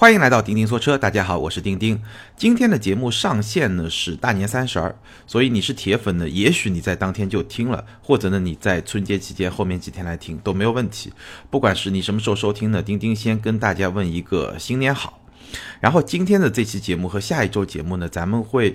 欢迎来到钉钉说车，大家好，我是钉钉。今天的节目上线呢是大年三十儿，所以你是铁粉呢，也许你在当天就听了，或者呢你在春节期间后面几天来听都没有问题。不管是你什么时候收听呢，钉钉先跟大家问一个新年好。然后今天的这期节目和下一周节目呢，咱们会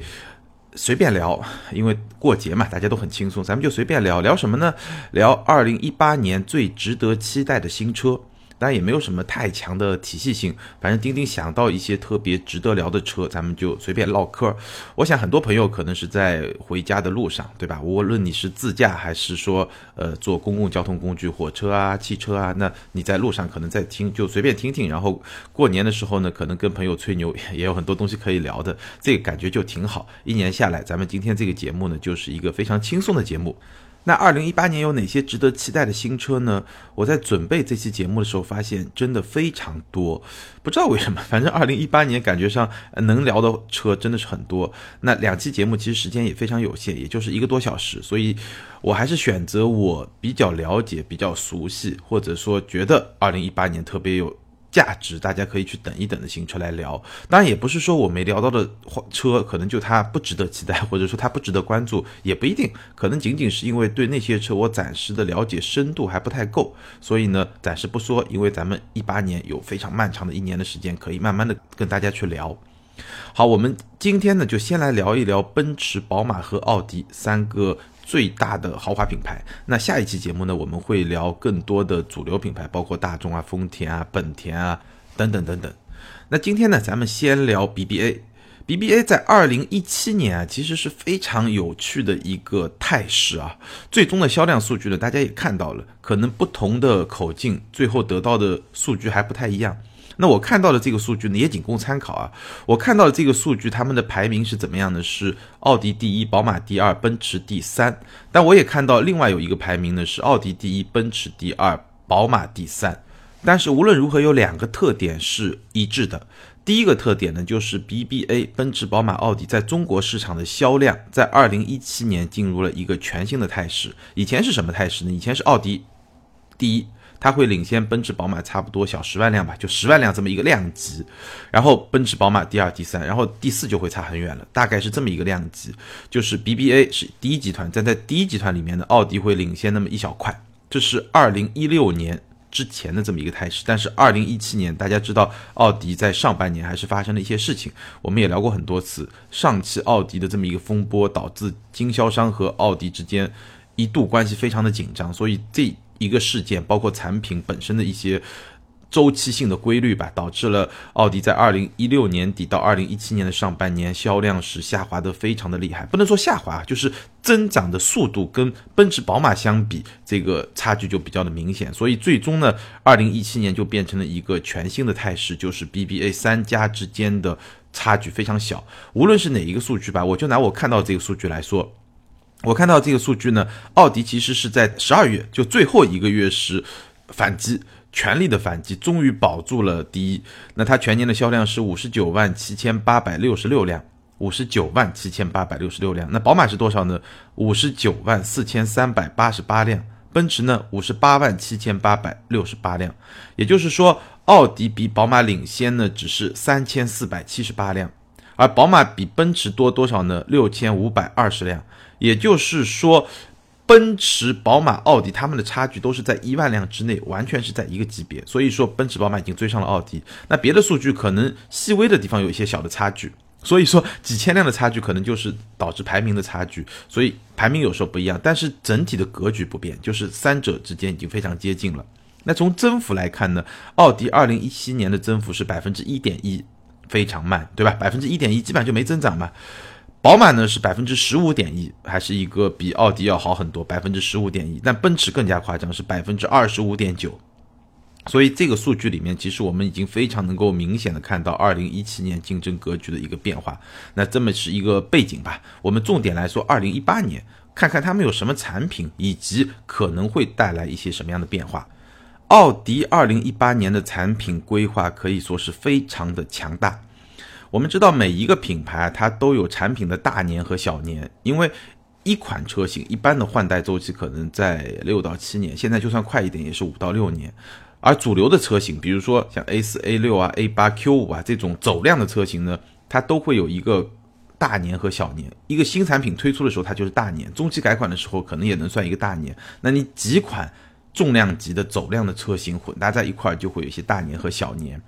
随便聊，因为过节嘛，大家都很轻松，咱们就随便聊聊什么呢？聊二零一八年最值得期待的新车。当然也没有什么太强的体系性，反正钉钉想到一些特别值得聊的车，咱们就随便唠嗑。我想很多朋友可能是在回家的路上，对吧？无论你是自驾还是说呃坐公共交通工具，火车啊、汽车啊，那你在路上可能在听，就随便听听。然后过年的时候呢，可能跟朋友吹牛，也有很多东西可以聊的，这个感觉就挺好。一年下来，咱们今天这个节目呢，就是一个非常轻松的节目。那二零一八年有哪些值得期待的新车呢？我在准备这期节目的时候，发现真的非常多，不知道为什么，反正二零一八年感觉上能聊的车真的是很多。那两期节目其实时间也非常有限，也就是一个多小时，所以我还是选择我比较了解、比较熟悉，或者说觉得二零一八年特别有。价值，大家可以去等一等的新车来聊。当然，也不是说我没聊到的车，可能就它不值得期待，或者说它不值得关注，也不一定。可能仅仅是因为对那些车我暂时的了解深度还不太够，所以呢，暂时不说。因为咱们一八年有非常漫长的一年的时间，可以慢慢的跟大家去聊。好，我们今天呢，就先来聊一聊奔驰、宝马和奥迪三个。最大的豪华品牌。那下一期节目呢，我们会聊更多的主流品牌，包括大众啊、丰田啊、本田啊等等等等。那今天呢，咱们先聊 BBA。BBA 在二零一七年啊，其实是非常有趣的一个态势啊。最终的销量数据呢，大家也看到了，可能不同的口径，最后得到的数据还不太一样。那我看到的这个数据呢，也仅供参考啊。我看到的这个数据，他们的排名是怎么样的？是奥迪第一，宝马第二，奔驰第三。但我也看到另外有一个排名呢，是奥迪第一，奔驰第二，宝马第三。但是无论如何，有两个特点是一致的。第一个特点呢，就是 BBA，奔驰、宝马、奥迪在中国市场的销量，在二零一七年进入了一个全新的态势。以前是什么态势呢？以前是奥迪第一。它会领先奔驰、宝马差不多小十万辆吧，就十万辆这么一个量级，然后奔驰、宝马第二、第三，然后第四就会差很远了，大概是这么一个量级。就是 BBA 是第一集团，站在第一集团里面的奥迪会领先那么一小块，这是二零一六年之前的这么一个态势。但是二零一七年，大家知道奥迪在上半年还是发生了一些事情，我们也聊过很多次，上汽奥迪的这么一个风波，导致经销商和奥迪之间一度关系非常的紧张，所以这。一个事件，包括产品本身的一些周期性的规律吧，导致了奥迪在二零一六年底到二零一七年的上半年销量是下滑的非常的厉害，不能说下滑，就是增长的速度跟奔驰、宝马相比，这个差距就比较的明显。所以最终呢，二零一七年就变成了一个全新的态势，就是 BBA 三家之间的差距非常小。无论是哪一个数据吧，我就拿我看到这个数据来说。我看到这个数据呢，奥迪其实是在十二月就最后一个月是反击，全力的反击，终于保住了第一。那它全年的销量是五十九万七千八百六十六辆，五十九万七千八百六十六辆。那宝马是多少呢？五十九万四千三百八十八辆。奔驰呢？五十八万七千八百六十八辆。也就是说，奥迪比宝马领先呢，只是三千四百七十八辆，而宝马比奔驰多多少呢？六千五百二十辆。也就是说，奔驰、宝马、奥迪他们的差距都是在一万辆之内，完全是在一个级别。所以说，奔驰、宝马已经追上了奥迪。那别的数据可能细微的地方有一些小的差距，所以说几千辆的差距可能就是导致排名的差距。所以排名有时候不一样，但是整体的格局不变，就是三者之间已经非常接近了。那从增幅来看呢，奥迪二零一七年的增幅是百分之一点一，非常慢，对吧？百分之一点一基本上就没增长嘛。宝马呢是百分之十五点一，还是一个比奥迪要好很多，百分之十五点一。但奔驰更加夸张，是百分之二十五点九。所以这个数据里面，其实我们已经非常能够明显的看到二零一七年竞争格局的一个变化。那这么是一个背景吧。我们重点来说二零一八年，看看他们有什么产品，以及可能会带来一些什么样的变化。奥迪二零一八年的产品规划可以说是非常的强大。我们知道每一个品牌它都有产品的大年和小年，因为一款车型一般的换代周期可能在六到七年，现在就算快一点也是五到六年。而主流的车型，比如说像 A 四、A 六啊、A 八、Q 五啊这种走量的车型呢，它都会有一个大年和小年。一个新产品推出的时候，它就是大年；中期改款的时候，可能也能算一个大年。那你几款重量级的走量的车型混搭在一块儿，就会有一些大年和小年。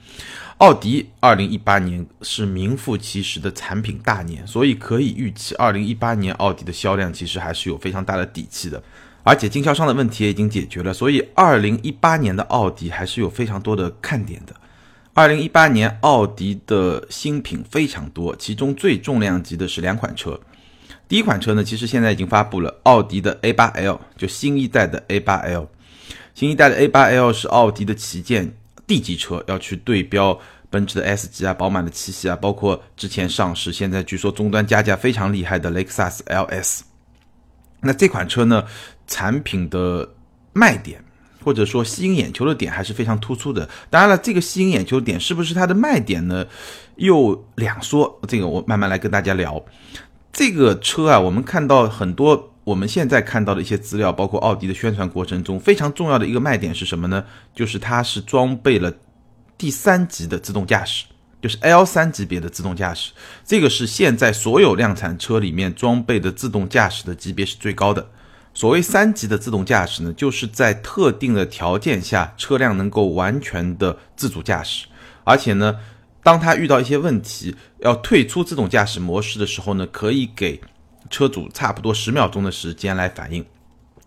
奥迪二零一八年是名副其实的产品大年，所以可以预期二零一八年奥迪的销量其实还是有非常大的底气的。而且经销商的问题也已经解决了，所以二零一八年的奥迪还是有非常多的看点的。二零一八年奥迪的新品非常多，其中最重量级的是两款车。第一款车呢，其实现在已经发布了，奥迪的 A8L，就新一代的 A8L。新一代的 A8L 是奥迪的旗舰 D 级车，要去对标奔驰的 S 级啊、宝马的七系啊，包括之前上市，现在据说终端加价非常厉害的雷克萨斯 LS。那这款车呢？产品的卖点或者说吸引眼球的点还是非常突出的。当然了，这个吸引眼球点是不是它的卖点呢？又两说。这个我慢慢来跟大家聊。这个车啊，我们看到很多我们现在看到的一些资料，包括奥迪的宣传过程中，非常重要的一个卖点是什么呢？就是它是装备了第三级的自动驾驶，就是 L 三级别的自动驾驶。这个是现在所有量产车里面装备的自动驾驶的级别是最高的。所谓三级的自动驾驶呢，就是在特定的条件下，车辆能够完全的自主驾驶，而且呢，当它遇到一些问题要退出自动驾驶模式的时候呢，可以给车主差不多十秒钟的时间来反应。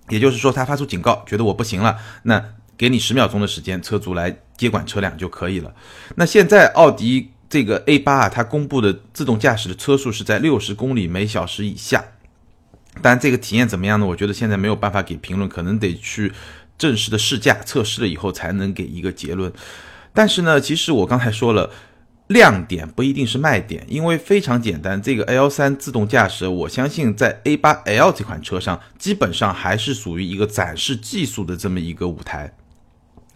也就是说，他发出警告，觉得我不行了，那给你十秒钟的时间，车主来接管车辆就可以了。那现在奥迪这个 A 八啊，它公布的自动驾驶的车速是在六十公里每小时以下。但这个体验怎么样呢？我觉得现在没有办法给评论，可能得去正式的试驾测试了以后才能给一个结论。但是呢，其实我刚才说了，亮点不一定是卖点，因为非常简单，这个 L 三自动驾驶，我相信在 A 八 L 这款车上，基本上还是属于一个展示技术的这么一个舞台，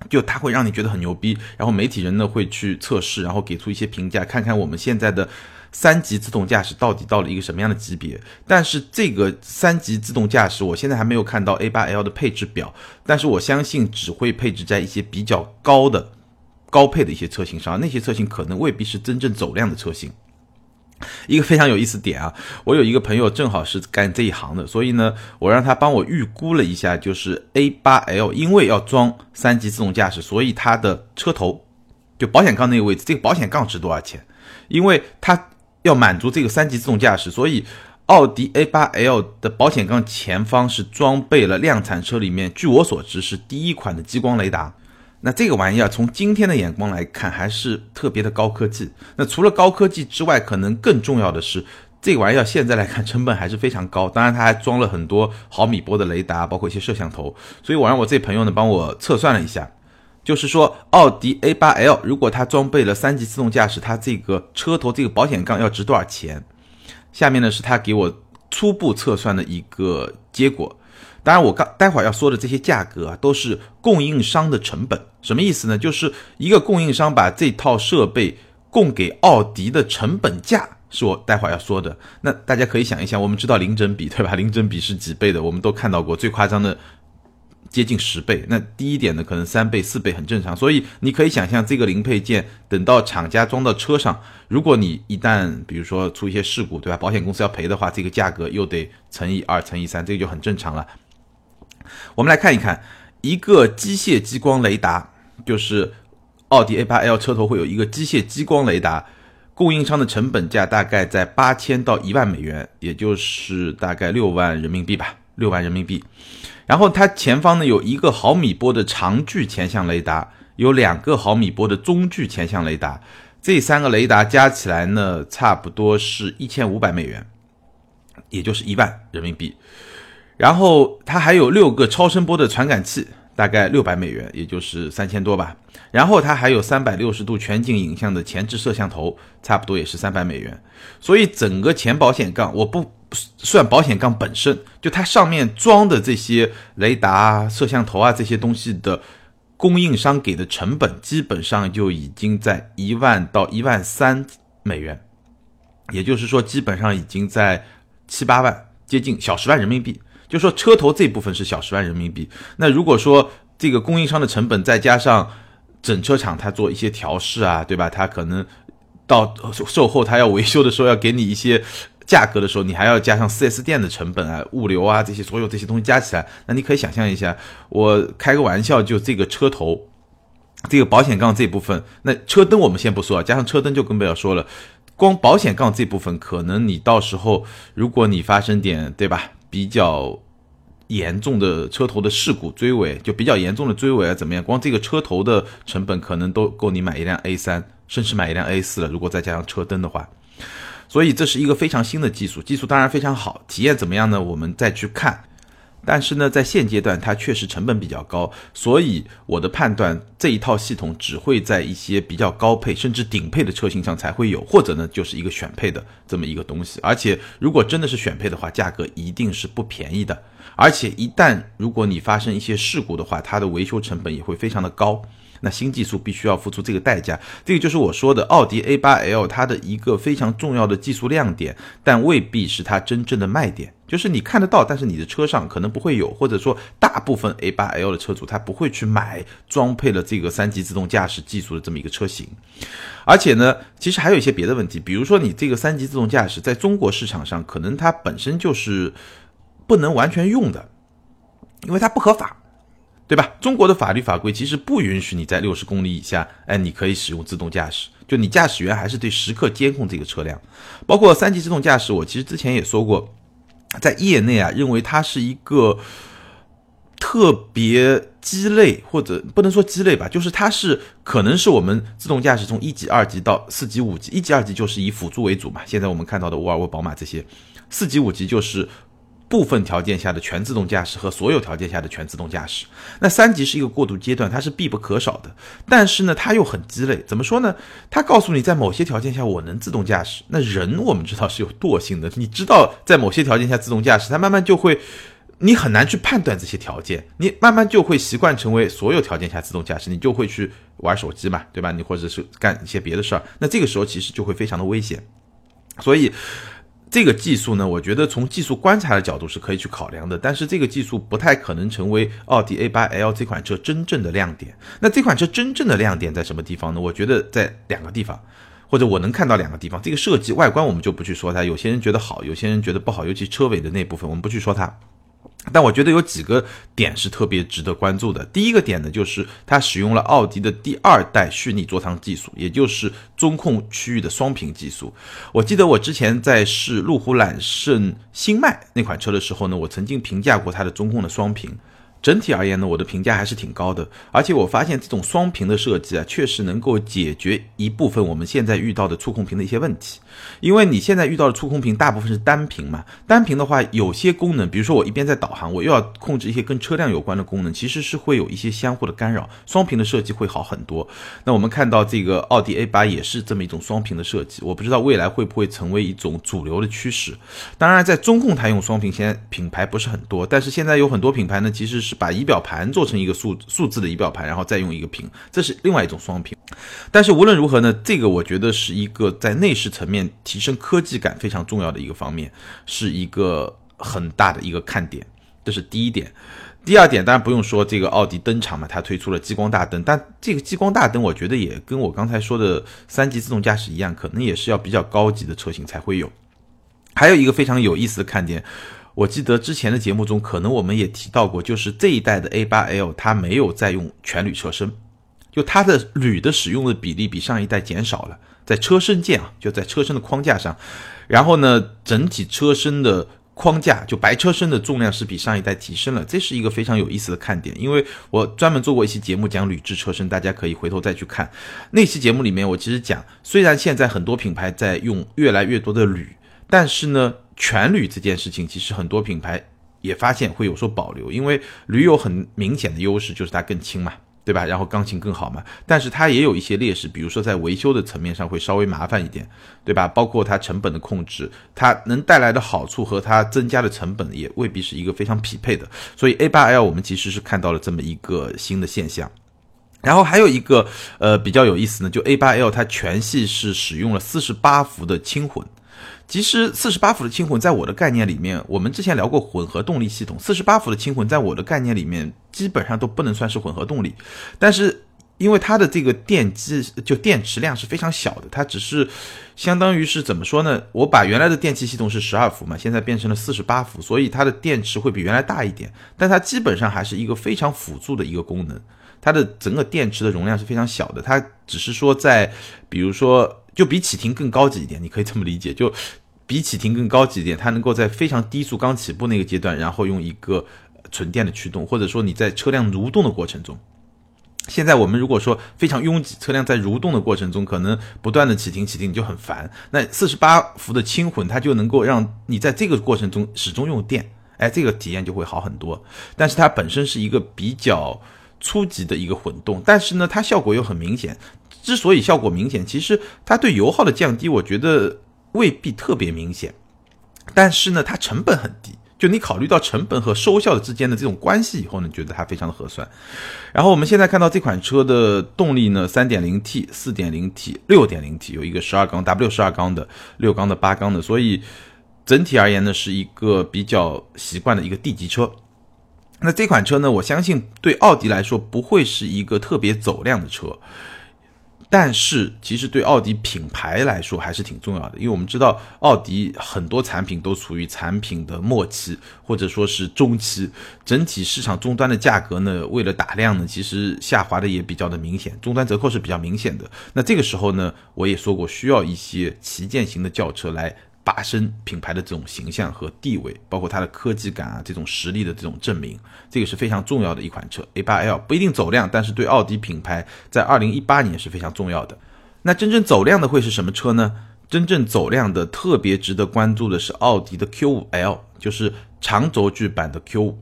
就它会让你觉得很牛逼，然后媒体人呢会去测试，然后给出一些评价，看看我们现在的。三级自动驾驶到底到了一个什么样的级别？但是这个三级自动驾驶，我现在还没有看到 A8L 的配置表，但是我相信只会配置在一些比较高的高配的一些车型上，那些车型可能未必是真正走量的车型。一个非常有意思点啊，我有一个朋友正好是干这一行的，所以呢，我让他帮我预估了一下，就是 A8L 因为要装三级自动驾驶，所以它的车头就保险杠那个位置，这个保险杠值多少钱？因为它。要满足这个三级自动驾驶，所以奥迪 A8L 的保险杠前方是装备了量产车里面，据我所知是第一款的激光雷达。那这个玩意儿从今天的眼光来看，还是特别的高科技。那除了高科技之外，可能更重要的是，这个玩意儿现在来看成本还是非常高。当然，它还装了很多毫米波的雷达，包括一些摄像头。所以我让我这朋友呢帮我测算了一下。就是说，奥迪 A8L 如果它装备了三级自动驾驶，它这个车头这个保险杠要值多少钱？下面呢是他给我初步测算的一个结果。当然，我刚待会儿要说的这些价格啊，都是供应商的成本。什么意思呢？就是一个供应商把这套设备供给奥迪的成本价，是我待会儿要说的。那大家可以想一想，我们知道零整比对吧？零整比是几倍的？我们都看到过最夸张的。接近十倍，那低一点的可能三倍、四倍很正常。所以你可以想象，这个零配件等到厂家装到车上，如果你一旦比如说出一些事故，对吧？保险公司要赔的话，这个价格又得乘以二、乘以三，这个就很正常了。我们来看一看，一个机械激光雷达，就是奥迪 A8L 车头会有一个机械激光雷达，供应商的成本价大概在八千到一万美元，也就是大概六万人民币吧，六万人民币。然后它前方呢有一个毫米波的长距前向雷达，有两个毫米波的中距前向雷达，这三个雷达加起来呢，差不多是一千五百美元，也就是一万人民币。然后它还有六个超声波的传感器，大概六百美元，也就是三千多吧。然后它还有三百六十度全景影像的前置摄像头，差不多也是三百美元。所以整个前保险杠我不。算保险杠本身就它上面装的这些雷达、摄像头啊这些东西的供应商给的成本，基本上就已经在一万到一万三美元，也就是说基本上已经在七八万，接近小十万人民币。就说车头这部分是小十万人民币，那如果说这个供应商的成本再加上整车厂它做一些调试啊，对吧？它可能到售后它要维修的时候要给你一些价格的时候，你还要加上 4S 店的成本啊、物流啊这些所有这些东西加起来，那你可以想象一下，我开个玩笑，就这个车头。这个保险杠这部分，那车灯我们先不说啊，加上车灯就更不要说了。光保险杠这部分，可能你到时候如果你发生点对吧，比较严重的车头的事故追尾，就比较严重的追尾啊怎么样？光这个车头的成本可能都够你买一辆 A 三，甚至买一辆 A 四了。如果再加上车灯的话，所以这是一个非常新的技术，技术当然非常好，体验怎么样呢？我们再去看。但是呢，在现阶段，它确实成本比较高，所以我的判断，这一套系统只会在一些比较高配甚至顶配的车型上才会有，或者呢，就是一个选配的这么一个东西。而且，如果真的是选配的话，价格一定是不便宜的。而且，一旦如果你发生一些事故的话，它的维修成本也会非常的高。那新技术必须要付出这个代价，这个就是我说的奥迪 A8L 它的一个非常重要的技术亮点，但未必是它真正的卖点。就是你看得到，但是你的车上可能不会有，或者说大部分 A 八 L 的车主他不会去买装配了这个三级自动驾驶技术的这么一个车型。而且呢，其实还有一些别的问题，比如说你这个三级自动驾驶在中国市场上，可能它本身就是不能完全用的，因为它不合法。对吧？中国的法律法规其实不允许你在六十公里以下，哎，你可以使用自动驾驶。就你驾驶员还是对时刻监控这个车辆，包括三级自动驾驶。我其实之前也说过，在业内啊，认为它是一个特别鸡肋，或者不能说鸡肋吧，就是它是可能是我们自动驾驶从一级、二级到四级、五级，一级、二级就是以辅助为主嘛。现在我们看到的沃尔沃、宝马这些，四级、五级就是。部分条件下的全自动驾驶和所有条件下的全自动驾驶，那三级是一个过渡阶段，它是必不可少的。但是呢，它又很鸡肋。怎么说呢？它告诉你，在某些条件下我能自动驾驶。那人我们知道是有惰性的，你知道在某些条件下自动驾驶，它慢慢就会，你很难去判断这些条件，你慢慢就会习惯成为所有条件下自动驾驶，你就会去玩手机嘛，对吧？你或者是干一些别的事儿，那这个时候其实就会非常的危险。所以。这个技术呢，我觉得从技术观察的角度是可以去考量的，但是这个技术不太可能成为奥迪 A8L 这款车真正的亮点。那这款车真正的亮点在什么地方呢？我觉得在两个地方，或者我能看到两个地方。这个设计外观我们就不去说它，有些人觉得好，有些人觉得不好，尤其车尾的那部分我们不去说它。但我觉得有几个点是特别值得关注的。第一个点呢，就是它使用了奥迪的第二代虚拟座舱技术，也就是中控区域的双屏技术。我记得我之前在试路虎揽胜星脉那款车的时候呢，我曾经评价过它的中控的双屏。整体而言呢，我的评价还是挺高的，而且我发现这种双屏的设计啊，确实能够解决一部分我们现在遇到的触控屏的一些问题。因为你现在遇到的触控屏大部分是单屏嘛，单屏的话，有些功能，比如说我一边在导航，我又要控制一些跟车辆有关的功能，其实是会有一些相互的干扰。双屏的设计会好很多。那我们看到这个奥迪 A 八也是这么一种双屏的设计，我不知道未来会不会成为一种主流的趋势。当然，在中控台用双屏，现在品牌不是很多，但是现在有很多品牌呢，其实是。把仪表盘做成一个数数字的仪表盘，然后再用一个屏，这是另外一种双屏。但是无论如何呢，这个我觉得是一个在内饰层面提升科技感非常重要的一个方面，是一个很大的一个看点。这是第一点。第二点当然不用说，这个奥迪登场嘛，它推出了激光大灯，但这个激光大灯我觉得也跟我刚才说的三级自动驾驶一样，可能也是要比较高级的车型才会有。还有一个非常有意思的看点。我记得之前的节目中，可能我们也提到过，就是这一代的 A8L 它没有再用全铝车身，就它的铝的使用的比例比上一代减少了，在车身件啊，就在车身的框架上，然后呢，整体车身的框架就白车身的重量是比上一代提升了，这是一个非常有意思的看点，因为我专门做过一期节目讲铝制车身，大家可以回头再去看那期节目里面，我其实讲，虽然现在很多品牌在用越来越多的铝，但是呢。全铝这件事情，其实很多品牌也发现会有所保留，因为铝有很明显的优势，就是它更轻嘛，对吧？然后钢琴更好嘛，但是它也有一些劣势，比如说在维修的层面上会稍微麻烦一点，对吧？包括它成本的控制，它能带来的好处和它增加的成本也未必是一个非常匹配的。所以 A8L 我们其实是看到了这么一个新的现象。然后还有一个呃比较有意思呢，就 A8L 它全系是使用了四十八伏的轻混。其实四十八伏的轻混，在我的概念里面，我们之前聊过混合动力系统。四十八伏的轻混，在我的概念里面，基本上都不能算是混合动力。但是因为它的这个电机就电池量是非常小的，它只是相当于是怎么说呢？我把原来的电气系统是十二伏嘛，现在变成了四十八伏，所以它的电池会比原来大一点，但它基本上还是一个非常辅助的一个功能。它的整个电池的容量是非常小的，它只是说在比如说就比启停更高级一点，你可以这么理解，就比启停更高级一点，它能够在非常低速刚起步那个阶段，然后用一个纯电的驱动，或者说你在车辆蠕动的过程中。现在我们如果说非常拥挤，车辆在蠕动的过程中，可能不断的启停启停，你就很烦。那四十八伏的轻混，它就能够让你在这个过程中始终用电，哎，这个体验就会好很多。但是它本身是一个比较初级的一个混动，但是呢，它效果又很明显。之所以效果明显，其实它对油耗的降低，我觉得未必特别明显。但是呢，它成本很低。就你考虑到成本和收效的之间的这种关系以后呢，觉得它非常的合算。然后我们现在看到这款车的动力呢，三点零 T、四点零 T、六点零 T，有一个十二缸 W 十二缸的、六缸的、八缸的，所以整体而言呢，是一个比较习惯的一个 D 级车。那这款车呢，我相信对奥迪来说不会是一个特别走量的车。但是，其实对奥迪品牌来说还是挺重要的，因为我们知道奥迪很多产品都处于产品的末期或者说是中期，整体市场终端的价格呢，为了打量呢，其实下滑的也比较的明显，终端折扣是比较明显的。那这个时候呢，我也说过，需要一些旗舰型的轿车来。拔升品牌的这种形象和地位，包括它的科技感啊，这种实力的这种证明，这个是非常重要的一款车。A8L 不一定走量，但是对奥迪品牌在二零一八年是非常重要的。那真正走量的会是什么车呢？真正走量的特别值得关注的是奥迪的 Q5L，就是长轴距版的 Q5。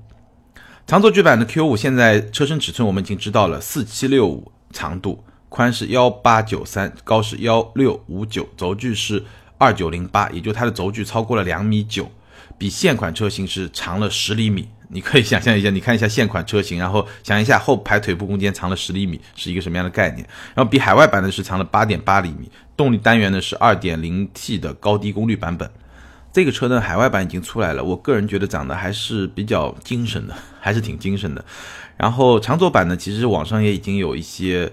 长轴距版的 Q5 现在车身尺寸我们已经知道了，四七六五长度，宽是幺八九三，高是幺六五九，轴距是。二九零八，也就它的轴距超过了两米九，比现款车型是长了十厘米。你可以想象一下，你看一下现款车型，然后想一下后排腿部空间长了十厘米是一个什么样的概念。然后比海外版的是长了八点八厘米，动力单元呢是二点零 T 的高低功率版本。这个车呢，海外版已经出来了，我个人觉得长得还是比较精神的，还是挺精神的。然后长轴版呢，其实网上也已经有一些。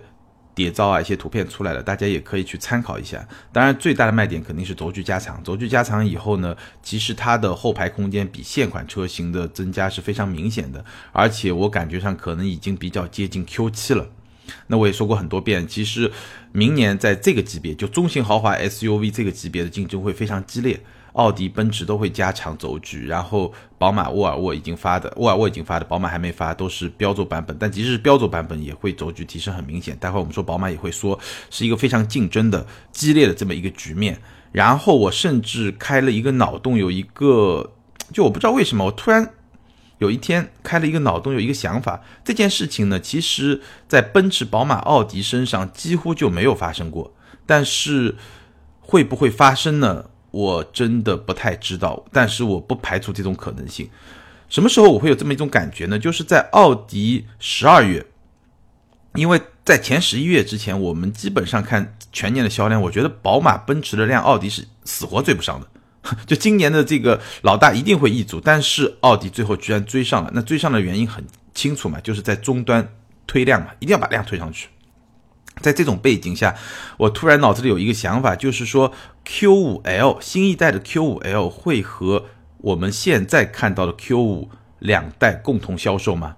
谍照啊，一些图片出来了，大家也可以去参考一下。当然，最大的卖点肯定是轴距加长。轴距加长以后呢，其实它的后排空间比现款车型的增加是非常明显的，而且我感觉上可能已经比较接近 Q7 了。那我也说过很多遍，其实明年在这个级别，就中型豪华 SUV 这个级别的竞争会非常激烈。奥迪、奔驰都会加长轴距，然后宝马、沃尔沃已经发的，沃尔沃已经发的，宝马还没发，都是标轴版本。但即使是标轴版本，也会轴距提升很明显。待会我们说宝马也会说，是一个非常竞争的、激烈的这么一个局面。然后我甚至开了一个脑洞，有一个，就我不知道为什么，我突然有一天开了一个脑洞，有一个想法。这件事情呢，其实在奔驰、宝马、奥迪身上几乎就没有发生过，但是会不会发生呢？我真的不太知道，但是我不排除这种可能性。什么时候我会有这么一种感觉呢？就是在奥迪十二月，因为在前十一月之前，我们基本上看全年的销量，我觉得宝马、奔驰的量，奥迪是死活追不上的。就今年的这个老大一定会易主，但是奥迪最后居然追上了。那追上的原因很清楚嘛，就是在终端推量嘛，一定要把量推上去。在这种背景下，我突然脑子里有一个想法，就是说 Q5L 新一代的 Q5L 会和我们现在看到的 Q5 两代共同销售吗？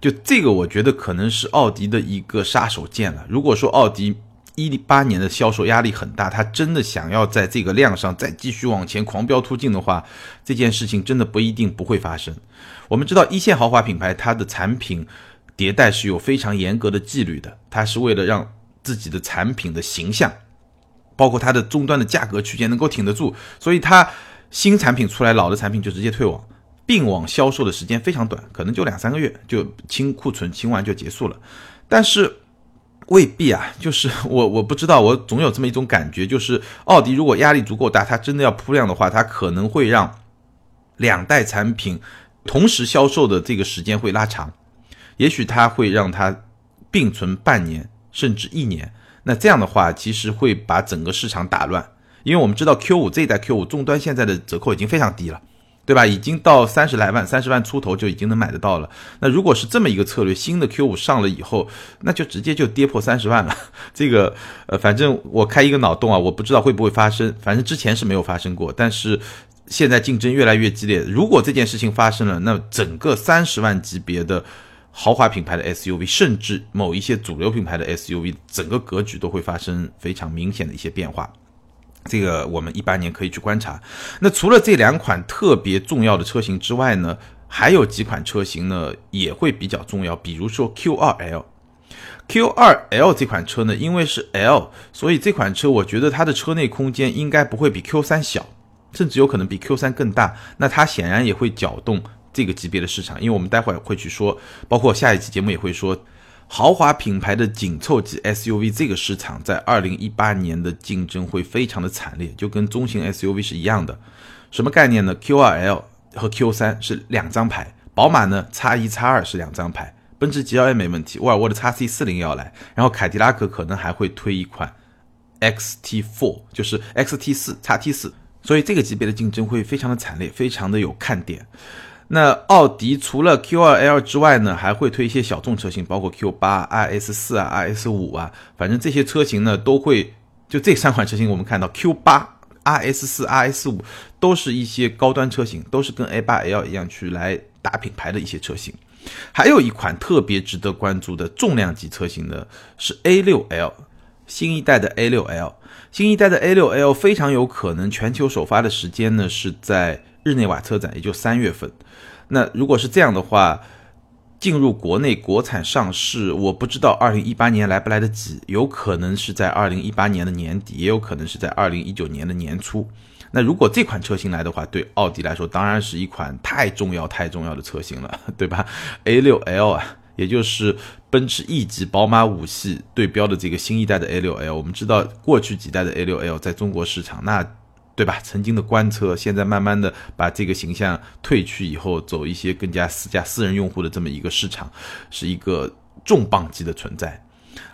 就这个，我觉得可能是奥迪的一个杀手锏了。如果说奥迪一八年的销售压力很大，他真的想要在这个量上再继续往前狂飙突进的话，这件事情真的不一定不会发生。我们知道一线豪华品牌它的产品。迭代是有非常严格的纪律的，它是为了让自己的产品的形象，包括它的终端的价格区间能够挺得住，所以它新产品出来，老的产品就直接退网，并网销售的时间非常短，可能就两三个月就清库存，清完就结束了。但是未必啊，就是我我不知道，我总有这么一种感觉，就是奥迪如果压力足够大，它真的要铺量的话，它可能会让两代产品同时销售的这个时间会拉长。也许它会让它并存半年甚至一年，那这样的话其实会把整个市场打乱，因为我们知道 Q 五这一代 Q 五终端现在的折扣已经非常低了，对吧？已经到三十来万、三十万出头就已经能买得到了。那如果是这么一个策略，新的 Q 五上了以后，那就直接就跌破三十万了。这个呃，反正我开一个脑洞啊，我不知道会不会发生，反正之前是没有发生过，但是现在竞争越来越激烈。如果这件事情发生了，那整个三十万级别的。豪华品牌的 SUV，甚至某一些主流品牌的 SUV，整个格局都会发生非常明显的一些变化。这个我们一八年可以去观察。那除了这两款特别重要的车型之外呢，还有几款车型呢也会比较重要。比如说 Q2L，Q2L 这款车呢，因为是 L，所以这款车我觉得它的车内空间应该不会比 Q3 小，甚至有可能比 Q3 更大。那它显然也会搅动。这个级别的市场，因为我们待会儿会去说，包括下一期节目也会说，豪华品牌的紧凑级 SUV 这个市场在二零一八年的竞争会非常的惨烈，就跟中型 SUV 是一样的。什么概念呢？Q2L 和 Q3 是两张牌，宝马呢 X 一 X 二是两张牌，奔驰 GLA 没问题，沃尔沃的 X C 四零要来，然后凯迪拉克可能还会推一款 XT4，就是 XT 四 X T 四，所以这个级别的竞争会非常的惨烈，非常的有看点。那奥迪除了 Q2L 之外呢，还会推一些小众车型，包括 Q8、RS 四啊、RS 五啊，反正这些车型呢都会，就这三款车型，我们看到 Q8、RS 四、RS 五都是一些高端车型，都是跟 A8L 一样去来打品牌的一些车型。还有一款特别值得关注的重量级车型呢，是 A6L，新一代的 A6L，新一代的 A6L 非常有可能全球首发的时间呢是在日内瓦车展，也就三月份。那如果是这样的话，进入国内国产上市，我不知道二零一八年来不来得及，有可能是在二零一八年的年底，也有可能是在二零一九年的年初。那如果这款车型来的话，对奥迪来说当然是一款太重要、太重要的车型了，对吧？A 六 L 啊，也就是奔驰 E 级、宝马五系对标的这个新一代的 A 六 L。我们知道过去几代的 A 六 L 在中国市场那。对吧？曾经的官车，现在慢慢的把这个形象褪去以后，走一些更加私家私人用户的这么一个市场，是一个重磅级的存在。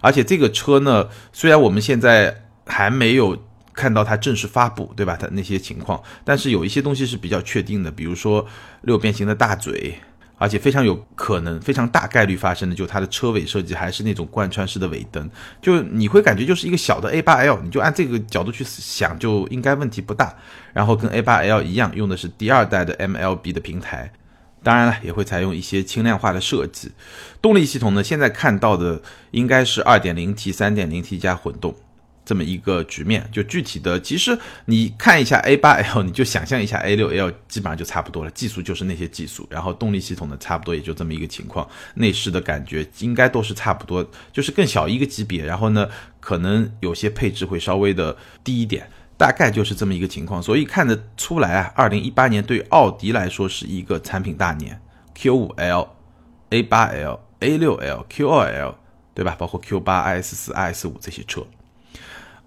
而且这个车呢，虽然我们现在还没有看到它正式发布，对吧？它那些情况，但是有一些东西是比较确定的，比如说六边形的大嘴。而且非常有可能、非常大概率发生的，就它的车尾设计还是那种贯穿式的尾灯，就你会感觉就是一个小的 A8L，你就按这个角度去想，就应该问题不大。然后跟 A8L 一样，用的是第二代的 MLB 的平台，当然了，也会采用一些轻量化的设计。动力系统呢，现在看到的应该是 2.0T、3.0T 加混动。这么一个局面，就具体的，其实你看一下 A8L，你就想象一下 A6L，基本上就差不多了，技术就是那些技术，然后动力系统呢，差不多也就这么一个情况，内饰的感觉应该都是差不多，就是更小一个级别，然后呢，可能有些配置会稍微的低一点，大概就是这么一个情况，所以看得出来啊，二零一八年对奥迪来说是一个产品大年，Q5L、A8L、A6L、Q2L，对吧？包括 Q8、IS4、IS5 这些车。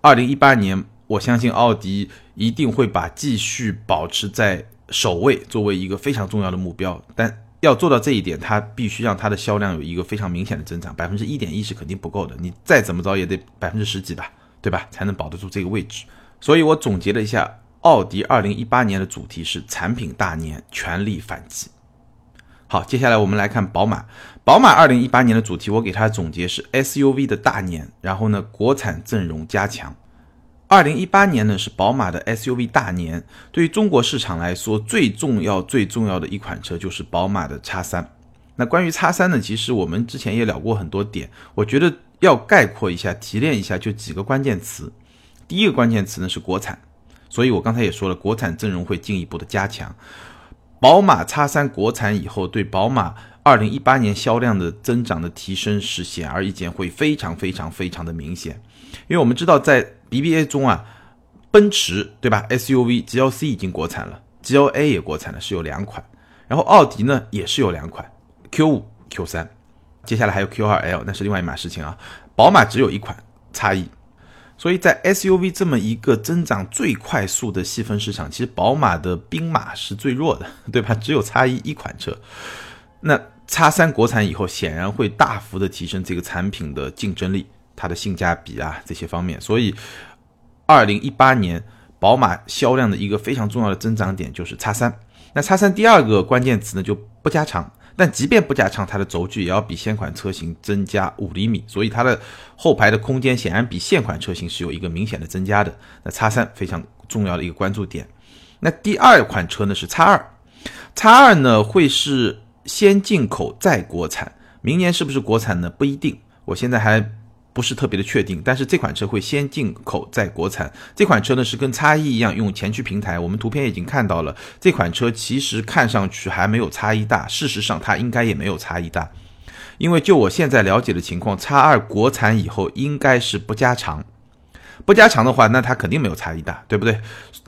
二零一八年，我相信奥迪一定会把继续保持在首位作为一个非常重要的目标。但要做到这一点，它必须让它的销量有一个非常明显的增长，百分之一点一是肯定不够的。你再怎么着也得百分之十几吧，对吧？才能保得住这个位置。所以我总结了一下，奥迪二零一八年的主题是产品大年，全力反击。好，接下来我们来看宝马。宝马二零一八年的主题，我给它总结是 SUV 的大年，然后呢，国产阵容加强。二零一八年呢是宝马的 SUV 大年，对于中国市场来说，最重要最重要的一款车就是宝马的 X 三。那关于 X 三呢，其实我们之前也聊过很多点，我觉得要概括一下、提炼一下，就几个关键词。第一个关键词呢是国产，所以我刚才也说了，国产阵容会进一步的加强。宝马 X 三国产以后，对宝马二零一八年销量的增长的提升是显而易见，会非常非常非常的明显。因为我们知道，在 BBA 中啊，奔驰对吧？SUV GLC 已经国产了，GLA 也国产了，是有两款。然后奥迪呢也是有两款，Q 五、Q 三，接下来还有 Q 二 L，那是另外一码事情啊。宝马只有一款差异。所以在 SUV 这么一个增长最快速的细分市场，其实宝马的兵马是最弱的，对吧？只有叉一一款车，那叉三国产以后，显然会大幅的提升这个产品的竞争力，它的性价比啊这些方面。所以，二零一八年宝马销量的一个非常重要的增长点就是叉三。那叉三第二个关键词呢就不加长，但即便不加长，它的轴距也要比现款车型增加五厘米，所以它的后排的空间显然比现款车型是有一个明显的增加的。那叉三非常重要的一个关注点。那第二款车呢是叉二，叉二呢会是先进口再国产，明年是不是国产呢？不一定，我现在还。不是特别的确定，但是这款车会先进口再国产。这款车呢是跟叉一一样用前驱平台，我们图片已经看到了。这款车其实看上去还没有叉一大，事实上它应该也没有叉一大，因为就我现在了解的情况，叉二国产以后应该是不加长，不加长的话，那它肯定没有叉一大，对不对？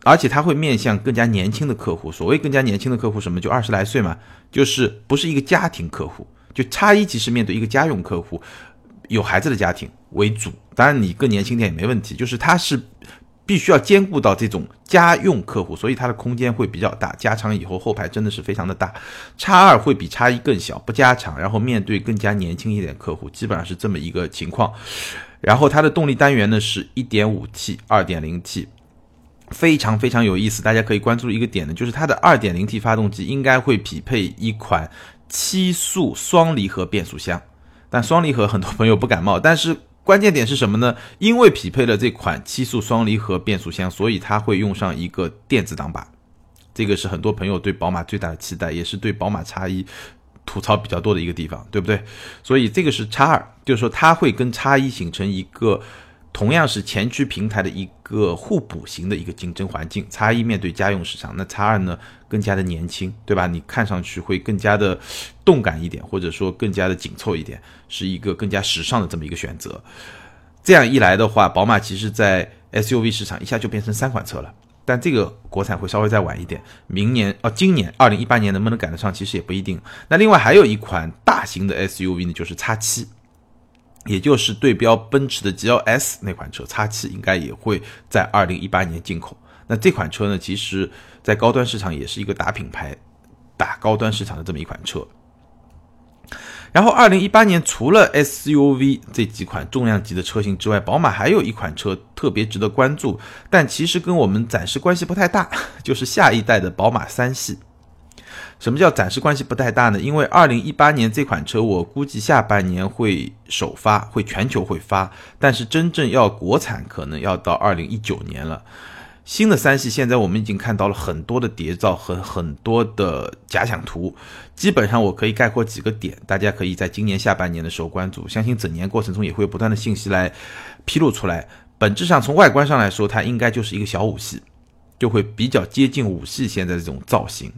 而且它会面向更加年轻的客户。所谓更加年轻的客户，什么就二十来岁嘛，就是不是一个家庭客户。就叉一其实面对一个家用客户。有孩子的家庭为主，当然你更年轻点也没问题。就是它是必须要兼顾到这种家用客户，所以它的空间会比较大。加长以后后排真的是非常的大。叉二会比叉一更小，不加长，然后面对更加年轻一点客户，基本上是这么一个情况。然后它的动力单元呢是 1.5T、2.0T，非常非常有意思。大家可以关注一个点呢，就是它的 2.0T 发动机应该会匹配一款七速双离合变速箱。但双离合很多朋友不感冒，但是关键点是什么呢？因为匹配了这款七速双离合变速箱，所以它会用上一个电子挡把，这个是很多朋友对宝马最大的期待，也是对宝马叉一吐槽比较多的一个地方，对不对？所以这个是叉二，就是说它会跟叉一形成一个。同样是前驱平台的一个互补型的一个竞争环境，叉一面对家用市场，那叉二呢更加的年轻，对吧？你看上去会更加的动感一点，或者说更加的紧凑一点，是一个更加时尚的这么一个选择。这样一来的话，宝马其实在 SUV 市场一下就变成三款车了，但这个国产会稍微再晚一点，明年哦，今年二零一八年能不能赶得上，其实也不一定。那另外还有一款大型的 SUV 呢，就是叉七。也就是对标奔驰的 GLS 那款车，叉七应该也会在二零一八年进口。那这款车呢，其实在高端市场也是一个打品牌、打高端市场的这么一款车。然后二零一八年除了 SUV 这几款重量级的车型之外，宝马还有一款车特别值得关注，但其实跟我们暂时关系不太大，就是下一代的宝马三系。什么叫暂时关系不太大呢？因为二零一八年这款车，我估计下半年会首发，会全球会发，但是真正要国产，可能要到二零一九年了。新的三系现在我们已经看到了很多的谍照和很多的假想图，基本上我可以概括几个点，大家可以在今年下半年的时候关注，相信整年过程中也会有不断的信息来披露出来。本质上从外观上来说，它应该就是一个小五系，就会比较接近五系现在这种造型。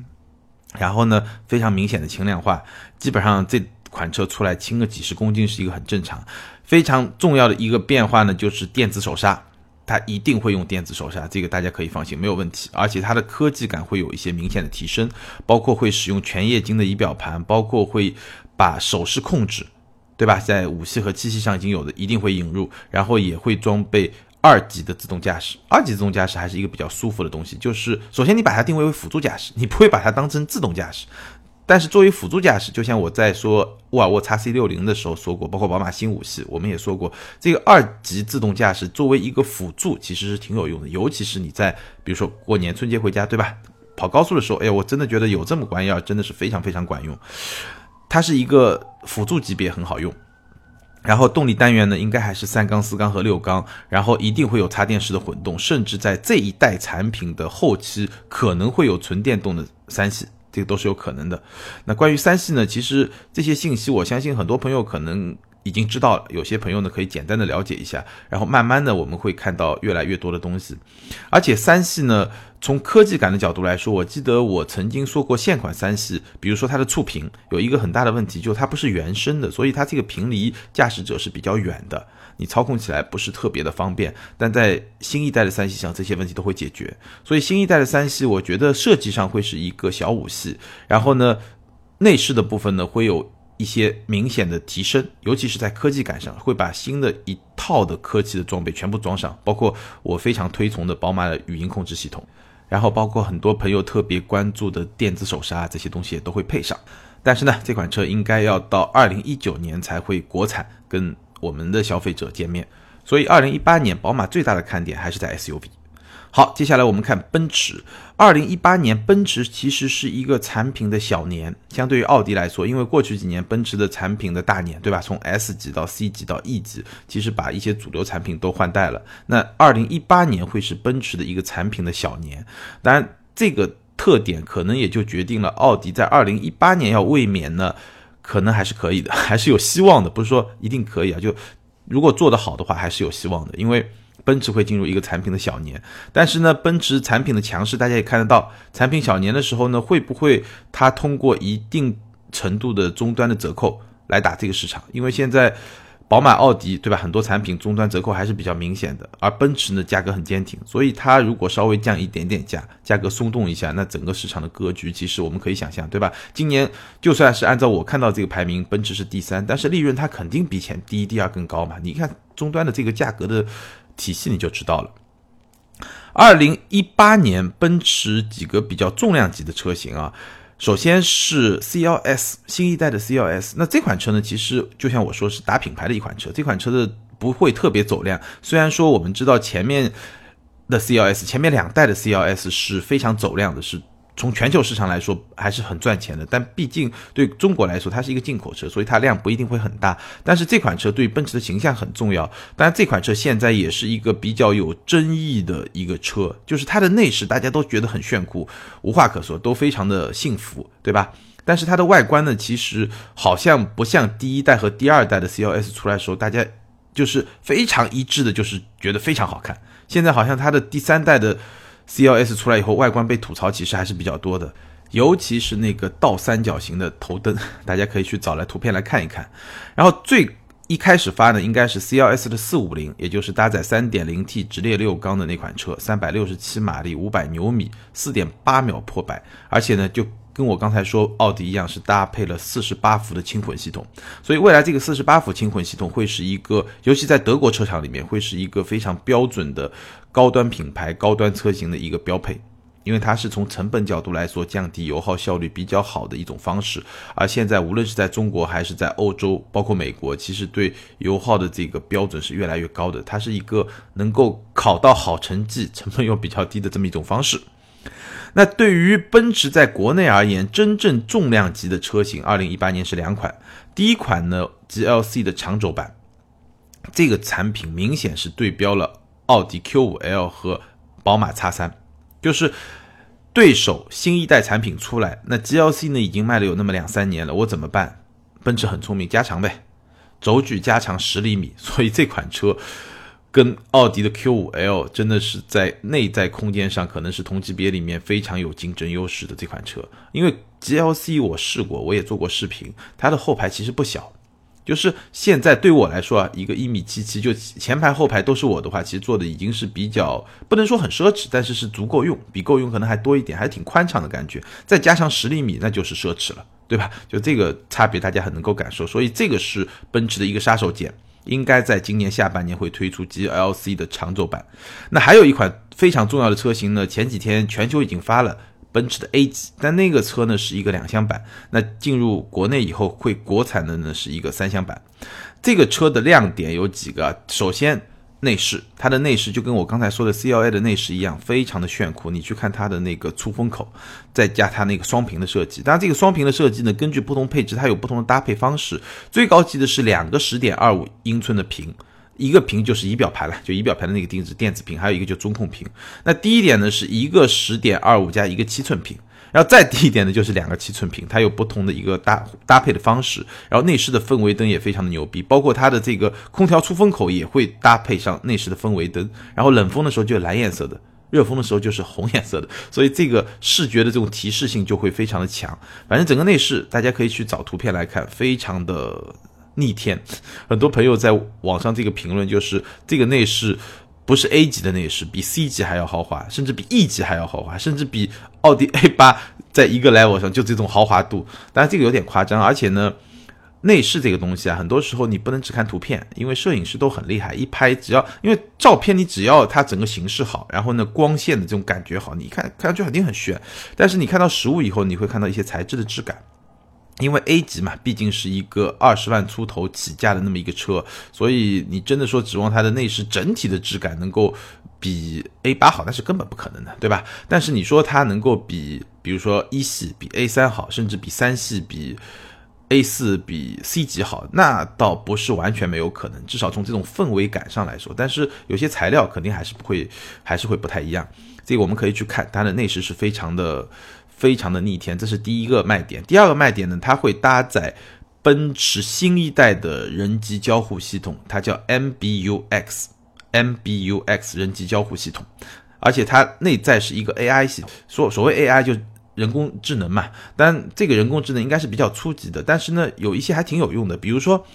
然后呢，非常明显的轻量化，基本上这款车出来轻个几十公斤是一个很正常。非常重要的一个变化呢，就是电子手刹，它一定会用电子手刹，这个大家可以放心，没有问题。而且它的科技感会有一些明显的提升，包括会使用全液晶的仪表盘，包括会把手势控制，对吧？在五系和七系上已经有的，一定会引入，然后也会装备。二级的自动驾驶，二级自动驾驶还是一个比较舒服的东西。就是首先你把它定位为辅助驾驶，你不会把它当成自动驾驶。但是作为辅助驾驶，就像我在说沃尔沃 x C 六零的时候说过，包括宝马新五系，我们也说过，这个二级自动驾驶作为一个辅助，其实是挺有用的。尤其是你在比如说过年春节回家，对吧？跑高速的时候，哎，我真的觉得有这么管要，真的是非常非常管用。它是一个辅助级别，很好用。然后动力单元呢，应该还是三缸、四缸和六缸，然后一定会有插电式的混动，甚至在这一代产品的后期可能会有纯电动的三系，这个都是有可能的。那关于三系呢，其实这些信息我相信很多朋友可能。已经知道了，有些朋友呢可以简单的了解一下，然后慢慢的我们会看到越来越多的东西。而且三系呢，从科技感的角度来说，我记得我曾经说过，现款三系，比如说它的触屏有一个很大的问题，就它不是原生的，所以它这个屏离驾驶者是比较远的，你操控起来不是特别的方便。但在新一代的三系上，这些问题都会解决。所以新一代的三系，我觉得设计上会是一个小五系，然后呢，内饰的部分呢会有。一些明显的提升，尤其是在科技感上，会把新的一套的科技的装备全部装上，包括我非常推崇的宝马的语音控制系统，然后包括很多朋友特别关注的电子手刹这些东西也都会配上。但是呢，这款车应该要到二零一九年才会国产跟我们的消费者见面，所以二零一八年宝马最大的看点还是在 SUV。好，接下来我们看奔驰。二零一八年，奔驰其实是一个产品的小年，相对于奥迪来说，因为过去几年奔驰的产品的大年，对吧？从 S 级到 C 级到 E 级，其实把一些主流产品都换代了。那二零一八年会是奔驰的一个产品的小年，当然这个特点可能也就决定了奥迪在二零一八年要卫冕呢，可能还是可以的，还是有希望的，不是说一定可以啊，就如果做得好的话，还是有希望的，因为。奔驰会进入一个产品的小年，但是呢，奔驰产品的强势，大家也看得到。产品小年的时候呢，会不会它通过一定程度的终端的折扣来打这个市场？因为现在宝马、奥迪，对吧？很多产品终端折扣还是比较明显的，而奔驰呢，价格很坚挺，所以它如果稍微降一点点价，价格松动一下，那整个市场的格局其实我们可以想象，对吧？今年就算是按照我看到这个排名，奔驰是第三，但是利润它肯定比前第一、第二更高嘛？你看终端的这个价格的。体系你就知道了。二零一八年奔驰几个比较重量级的车型啊，首先是 CLS 新一代的 CLS，那这款车呢，其实就像我说是打品牌的一款车，这款车的不会特别走量。虽然说我们知道前面的 CLS 前面两代的 CLS 是非常走量的，是。从全球市场来说还是很赚钱的，但毕竟对中国来说它是一个进口车，所以它量不一定会很大。但是这款车对奔驰的形象很重要。当然，这款车现在也是一个比较有争议的一个车，就是它的内饰大家都觉得很炫酷，无话可说，都非常的幸福，对吧？但是它的外观呢，其实好像不像第一代和第二代的 CLS 出来的时候，大家就是非常一致的，就是觉得非常好看。现在好像它的第三代的。CLS 出来以后，外观被吐槽其实还是比较多的，尤其是那个倒三角形的头灯，大家可以去找来图片来看一看。然后最一开始发的，应该是 CLS 的四五零，也就是搭载 3.0T 直列六缸的那款车，367马力，500牛米，4.8秒破百，而且呢就。跟我刚才说奥迪一样，是搭配了四十八伏的轻混系统，所以未来这个四十八伏轻混系统会是一个，尤其在德国车厂里面，会是一个非常标准的高端品牌、高端车型的一个标配，因为它是从成本角度来说降低油耗效率比较好的一种方式。而现在无论是在中国还是在欧洲，包括美国，其实对油耗的这个标准是越来越高的，它是一个能够考到好成绩、成本又比较低的这么一种方式。那对于奔驰在国内而言，真正重量级的车型，二零一八年是两款。第一款呢，GLC 的长轴版，这个产品明显是对标了奥迪 Q5L 和宝马 X3，就是对手新一代产品出来，那 GLC 呢已经卖了有那么两三年了，我怎么办？奔驰很聪明，加长呗，轴距加长十厘米，所以这款车。跟奥迪的 Q5L 真的是在内在空间上可能是同级别里面非常有竞争优势的这款车，因为 GLC 我试过，我也做过视频，它的后排其实不小，就是现在对我来说啊，一个一米七七，就前排后排都是我的话，其实做的已经是比较不能说很奢侈，但是是足够用，比够用可能还多一点，还挺宽敞的感觉，再加上十厘米，那就是奢侈了，对吧？就这个差别大家很能够感受，所以这个是奔驰的一个杀手锏。应该在今年下半年会推出 GLC 的长轴版。那还有一款非常重要的车型呢，前几天全球已经发了奔驰的 A 级，但那个车呢是一个两厢版。那进入国内以后会国产的呢是一个三厢版。这个车的亮点有几个，首先。内饰，它的内饰就跟我刚才说的 C L A 的内饰一样，非常的炫酷。你去看它的那个出风口，再加它那个双屏的设计。当然，这个双屏的设计呢，根据不同配置，它有不同的搭配方式。最高级的是两个十点二五英寸的屏，一个屏就是仪表盘了，就仪表盘的那个定制电子屏，还有一个就中控屏。那低一点呢，是一个十点二五加一个七寸屏。然后再低一点呢就是两个七寸屏，它有不同的一个搭搭配的方式。然后内饰的氛围灯也非常的牛逼，包括它的这个空调出风口也会搭配上内饰的氛围灯。然后冷风的时候就蓝颜色的，热风的时候就是红颜色的，所以这个视觉的这种提示性就会非常的强。反正整个内饰大家可以去找图片来看，非常的逆天。很多朋友在网上这个评论就是这个内饰。不是 A 级的内饰，比 C 级还要豪华，甚至比 E 级还要豪华，甚至比奥迪 A 八在一个 level 上，就这种豪华度。当然这个有点夸张，而且呢，内饰这个东西啊，很多时候你不能只看图片，因为摄影师都很厉害，一拍只要因为照片你只要它整个形式好，然后呢光线的这种感觉好，你看看上去肯定很炫。但是你看到实物以后，你会看到一些材质的质感。因为 A 级嘛，毕竟是一个二十万出头起价的那么一个车，所以你真的说指望它的内饰整体的质感能够比 A 八好，那是根本不可能的，对吧？但是你说它能够比，比如说一系比 A 三好，甚至比三系比 A 四比 C 级好，那倒不是完全没有可能。至少从这种氛围感上来说，但是有些材料肯定还是不会，还是会不太一样。这个我们可以去看，它的内饰是非常的、非常的逆天，这是第一个卖点。第二个卖点呢，它会搭载奔驰新一代的人机交互系统，它叫 MBUX。MBUX 人机交互系统，而且它内在是一个 AI 系统。所所谓 AI 就人工智能嘛，但这个人工智能应该是比较初级的。但是呢，有一些还挺有用的。比如说，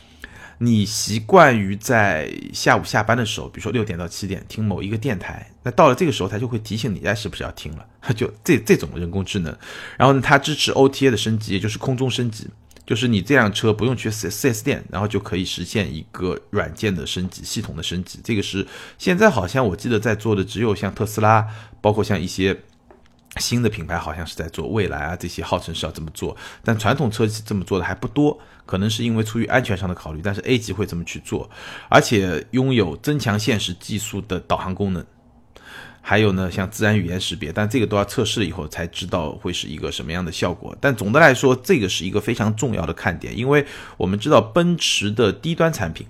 你习惯于在下午下班的时候，比如说六点到七点听某一个电台，那到了这个时候，它就会提醒你，哎，是不是要听了？就这这种人工智能。然后呢，它支持 OTA 的升级，也就是空中升级。就是你这辆车不用去四四 S 店，然后就可以实现一个软件的升级、系统的升级。这个是现在好像我记得在做的只有像特斯拉，包括像一些新的品牌，好像是在做。蔚来啊这些号称是要这么做，但传统车企这么做的还不多，可能是因为出于安全上的考虑。但是 A 级会这么去做，而且拥有增强现实技术的导航功能。还有呢，像自然语言识别，但这个都要测试了以后才知道会是一个什么样的效果。但总的来说，这个是一个非常重要的看点，因为我们知道奔驰的低端产品，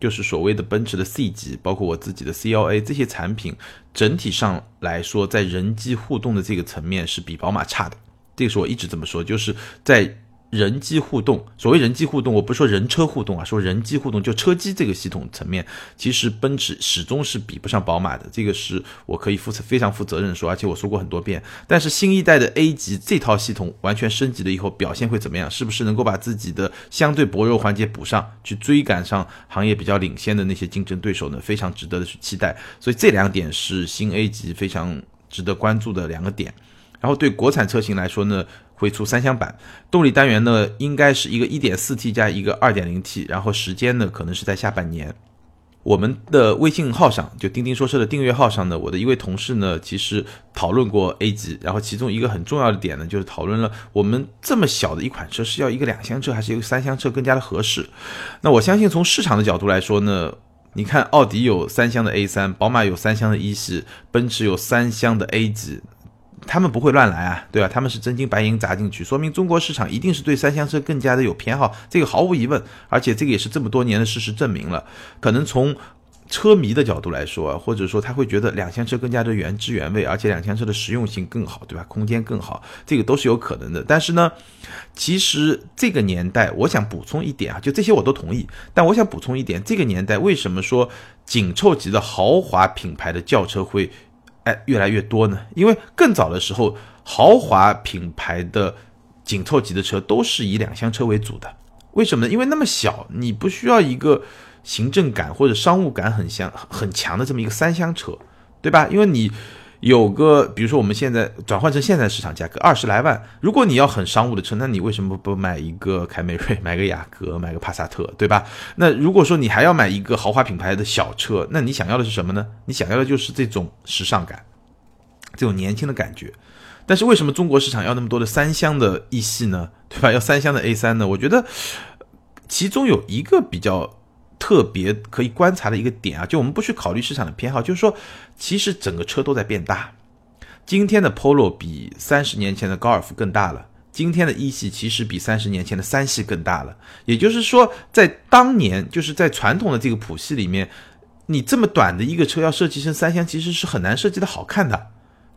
就是所谓的奔驰的 C 级，包括我自己的 CLA 这些产品，整体上来说，在人机互动的这个层面是比宝马差的。这个是我一直这么说，就是在。人机互动，所谓人机互动，我不是说人车互动啊，说人机互动，就车机这个系统层面，其实奔驰始终是比不上宝马的，这个是我可以负责非常负责任说，而且我说过很多遍。但是新一代的 A 级这套系统完全升级了以后，表现会怎么样？是不是能够把自己的相对薄弱环节补上去，追赶上行业比较领先的那些竞争对手呢？非常值得的去期待。所以这两点是新 A 级非常值得关注的两个点。然后对国产车型来说呢？会出三厢版，动力单元呢应该是一个 1.4T 加一个 2.0T，然后时间呢可能是在下半年。我们的微信号上，就钉钉说车的订阅号上呢，我的一位同事呢其实讨论过 A 级，然后其中一个很重要的点呢就是讨论了我们这么小的一款车是要一个两厢车还是一个三厢车更加的合适。那我相信从市场的角度来说呢，你看奥迪有三厢的 A3，宝马有三厢的 E 系，奔驰有三厢的 A 级。他们不会乱来啊，对吧？他们是真金白银砸进去，说明中国市场一定是对三厢车更加的有偏好，这个毫无疑问。而且这个也是这么多年的事实证明了。可能从车迷的角度来说，或者说他会觉得两厢车更加的原汁原味，而且两厢车的实用性更好，对吧？空间更好，这个都是有可能的。但是呢，其实这个年代，我想补充一点啊，就这些我都同意。但我想补充一点，这个年代为什么说紧凑级的豪华品牌的轿车会？哎，越来越多呢，因为更早的时候，豪华品牌的紧凑级的车都是以两厢车为主的。为什么呢？因为那么小，你不需要一个行政感或者商务感很强很强的这么一个三厢车，对吧？因为你。有个，比如说我们现在转换成现在市场价格二十来万，如果你要很商务的车，那你为什么不买一个凯美瑞，买个雅阁，买个帕萨特，对吧？那如果说你还要买一个豪华品牌的小车，那你想要的是什么呢？你想要的就是这种时尚感，这种年轻的感觉。但是为什么中国市场要那么多的三厢的 E 系呢？对吧？要三厢的 A 三呢？我觉得其中有一个比较。特别可以观察的一个点啊，就我们不去考虑市场的偏好，就是说，其实整个车都在变大。今天的 Polo 比三十年前的高尔夫更大了，今天的一系其实比三十年前的三系更大了。也就是说，在当年，就是在传统的这个谱系里面，你这么短的一个车要设计成三厢，其实是很难设计的好看的。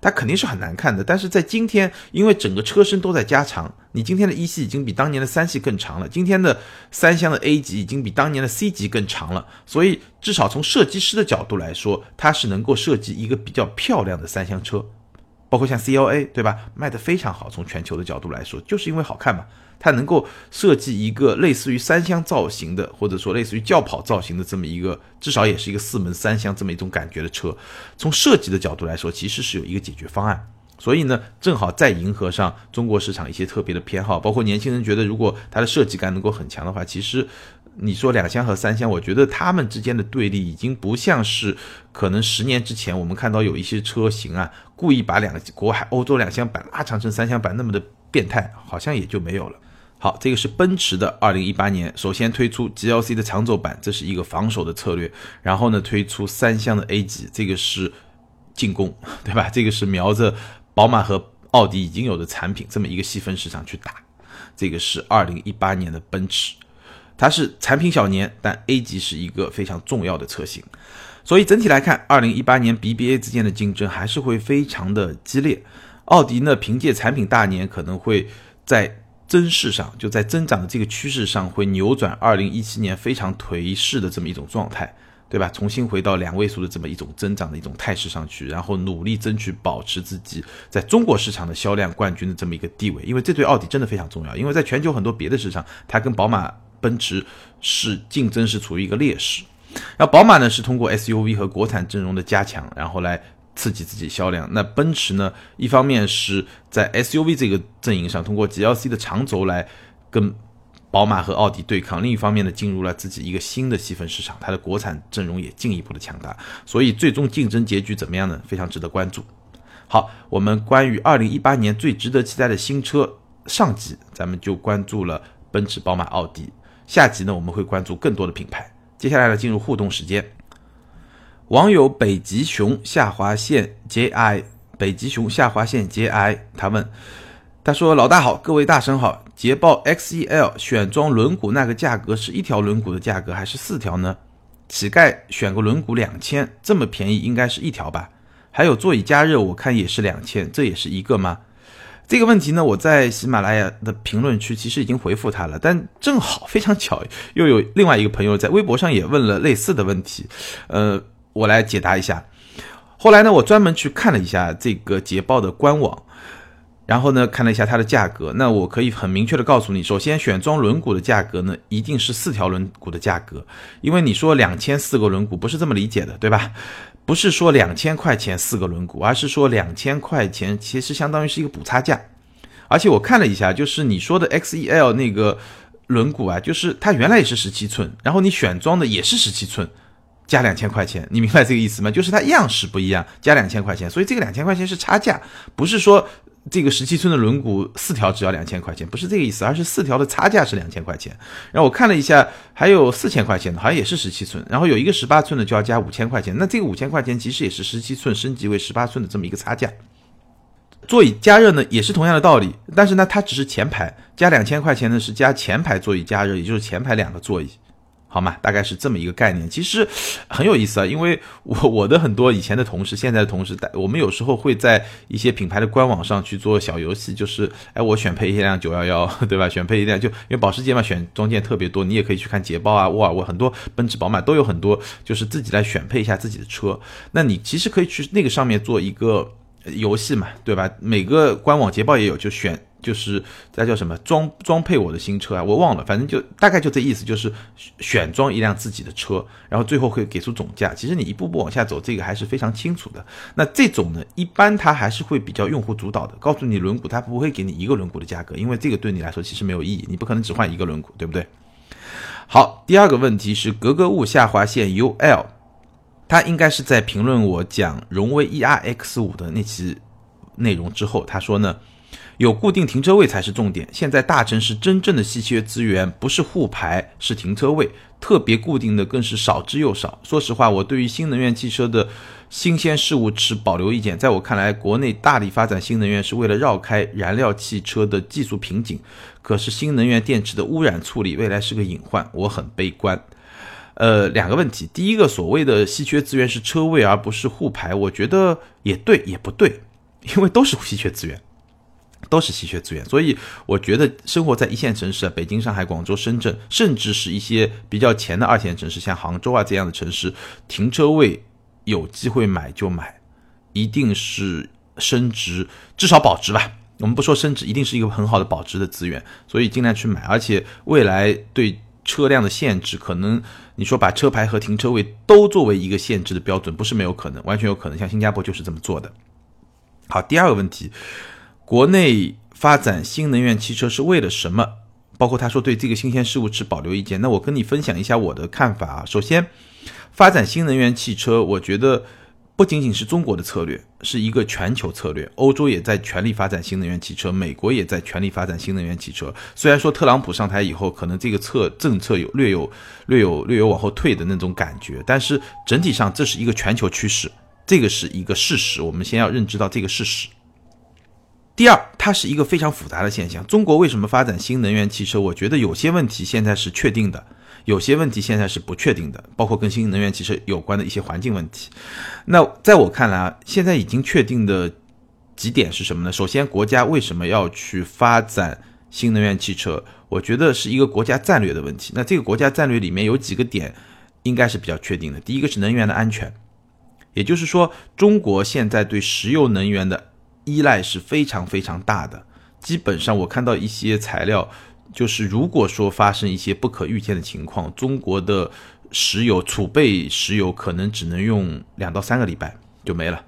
它肯定是很难看的，但是在今天，因为整个车身都在加长，你今天的一系已经比当年的三系更长了，今天的三厢的 A 级已经比当年的 C 级更长了，所以至少从设计师的角度来说，它是能够设计一个比较漂亮的三厢车，包括像 CLA 对吧，卖的非常好，从全球的角度来说，就是因为好看嘛。它能够设计一个类似于三厢造型的，或者说类似于轿跑造型的这么一个，至少也是一个四门三厢这么一种感觉的车。从设计的角度来说，其实是有一个解决方案。所以呢，正好在迎合上中国市场一些特别的偏好，包括年轻人觉得，如果它的设计感能够很强的话，其实你说两厢和三厢，我觉得他们之间的对立已经不像是可能十年之前我们看到有一些车型啊，故意把两个国海欧洲两厢版拉长成三厢版那么的变态，好像也就没有了。好，这个是奔驰的二零一八年，首先推出 GLC 的长轴版，这是一个防守的策略。然后呢，推出三厢的 A 级，这个是进攻，对吧？这个是瞄着宝马和奥迪已经有的产品这么一个细分市场去打。这个是二零一八年的奔驰，它是产品小年，但 A 级是一个非常重要的车型。所以整体来看，二零一八年 BBA 之间的竞争还是会非常的激烈。奥迪呢，凭借产品大年，可能会在增势上，就在增长的这个趋势上，会扭转二零一七年非常颓势的这么一种状态。对吧？重新回到两位数的这么一种增长的一种态势上去，然后努力争取保持自己在中国市场的销量冠军的这么一个地位，因为这对奥迪真的非常重要。因为在全球很多别的市场，它跟宝马、奔驰是竞争是处于一个劣势。然后宝马呢是通过 SUV 和国产阵容的加强，然后来刺激自己销量。那奔驰呢，一方面是在 SUV 这个阵营上通过 GLC 的长轴来跟。宝马和奥迪对抗，另一方面呢，进入了自己一个新的细分市场，它的国产阵容也进一步的强大，所以最终竞争结局怎么样呢？非常值得关注。好，我们关于二零一八年最值得期待的新车上集，咱们就关注了奔驰、宝马、奥迪。下集呢，我们会关注更多的品牌。接下来呢，进入互动时间。网友北极熊下划线 JI，北极熊下划线 JI，他问。他说：“老大好，各位大神好。捷豹 XEL 选装轮毂那个价格是一条轮毂的价格还是四条呢？乞丐选个轮毂两千，这么便宜应该是一条吧？还有座椅加热，我看也是两千，这也是一个吗？这个问题呢，我在喜马拉雅的评论区其实已经回复他了，但正好非常巧，又有另外一个朋友在微博上也问了类似的问题，呃，我来解答一下。后来呢，我专门去看了一下这个捷豹的官网。”然后呢，看了一下它的价格，那我可以很明确的告诉你，首先选装轮毂的价格呢，一定是四条轮毂的价格，因为你说两千四个轮毂不是这么理解的，对吧？不是说两千块钱四个轮毂，而是说两千块钱其实相当于是一个补差价。而且我看了一下，就是你说的 XEL 那个轮毂啊，就是它原来也是十七寸，然后你选装的也是十七寸，加两千块钱，你明白这个意思吗？就是它样式不一样，加两千块钱，所以这个两千块钱是差价，不是说。这个十七寸的轮毂四条只要两千块钱，不是这个意思，而是四条的差价是两千块钱。然后我看了一下，还有四千块钱的，好像也是十七寸，然后有一个十八寸的就要加五千块钱。那这个五千块钱其实也是十七寸升级为十八寸的这么一个差价。座椅加热呢也是同样的道理，但是呢它只是前排加两千块钱呢是加前排座椅加热，也就是前排两个座椅。好吗？大概是这么一个概念，其实很有意思啊。因为我 我的很多以前的同事，现在的同事，我们有时候会在一些品牌的官网上去做小游戏，就是哎，我选配一辆九幺幺，对吧？选配一辆，就因为保时捷嘛，选装件特别多，你也可以去看捷豹啊、沃尔沃，很多奔驰、宝马都有很多，就是自己来选配一下自己的车。那你其实可以去那个上面做一个游戏嘛，对吧？每个官网捷豹也有，就选。就是那叫什么装装配我的新车啊，我忘了，反正就大概就这意思，就是选装一辆自己的车，然后最后会给出总价。其实你一步步往下走，这个还是非常清楚的。那这种呢，一般它还是会比较用户主导的，告诉你轮毂，它不会给你一个轮毂的价格，因为这个对你来说其实没有意义，你不可能只换一个轮毂，对不对？好，第二个问题是格格物下划线 UL，他应该是在评论我讲荣威 ERX 五的那期内容之后，他说呢。有固定停车位才是重点。现在大城市真正的稀缺资源不是沪牌，是停车位，特别固定的更是少之又少。说实话，我对于新能源汽车的新鲜事物持保留意见。在我看来，国内大力发展新能源是为了绕开燃料汽车的技术瓶颈。可是新能源电池的污染处理未来是个隐患，我很悲观。呃，两个问题，第一个，所谓的稀缺资源是车位而不是沪牌，我觉得也对也不对，因为都是稀缺资源。都是稀缺资源，所以我觉得生活在一线城市啊，北京、上海、广州、深圳，甚至是一些比较前的二线城市，像杭州啊这样的城市，停车位有机会买就买，一定是升值，至少保值吧。我们不说升值，一定是一个很好的保值的资源，所以尽量去买。而且未来对车辆的限制，可能你说把车牌和停车位都作为一个限制的标准，不是没有可能，完全有可能。像新加坡就是这么做的。好，第二个问题。国内发展新能源汽车是为了什么？包括他说对这个新鲜事物持保留意见。那我跟你分享一下我的看法啊。首先，发展新能源汽车，我觉得不仅仅是中国的策略，是一个全球策略。欧洲也在全力发展新能源汽车，美国也在全力发展新能源汽车。虽然说特朗普上台以后，可能这个策政策有略有略有略有往后退的那种感觉，但是整体上这是一个全球趋势。这个是一个事实，我们先要认知到这个事实。第二，它是一个非常复杂的现象。中国为什么发展新能源汽车？我觉得有些问题现在是确定的，有些问题现在是不确定的，包括跟新能源汽车有关的一些环境问题。那在我看来啊，现在已经确定的几点是什么呢？首先，国家为什么要去发展新能源汽车？我觉得是一个国家战略的问题。那这个国家战略里面有几个点应该是比较确定的。第一个是能源的安全，也就是说，中国现在对石油能源的。依赖是非常非常大的，基本上我看到一些材料，就是如果说发生一些不可预见的情况，中国的石油储备石油可能只能用两到三个礼拜就没了，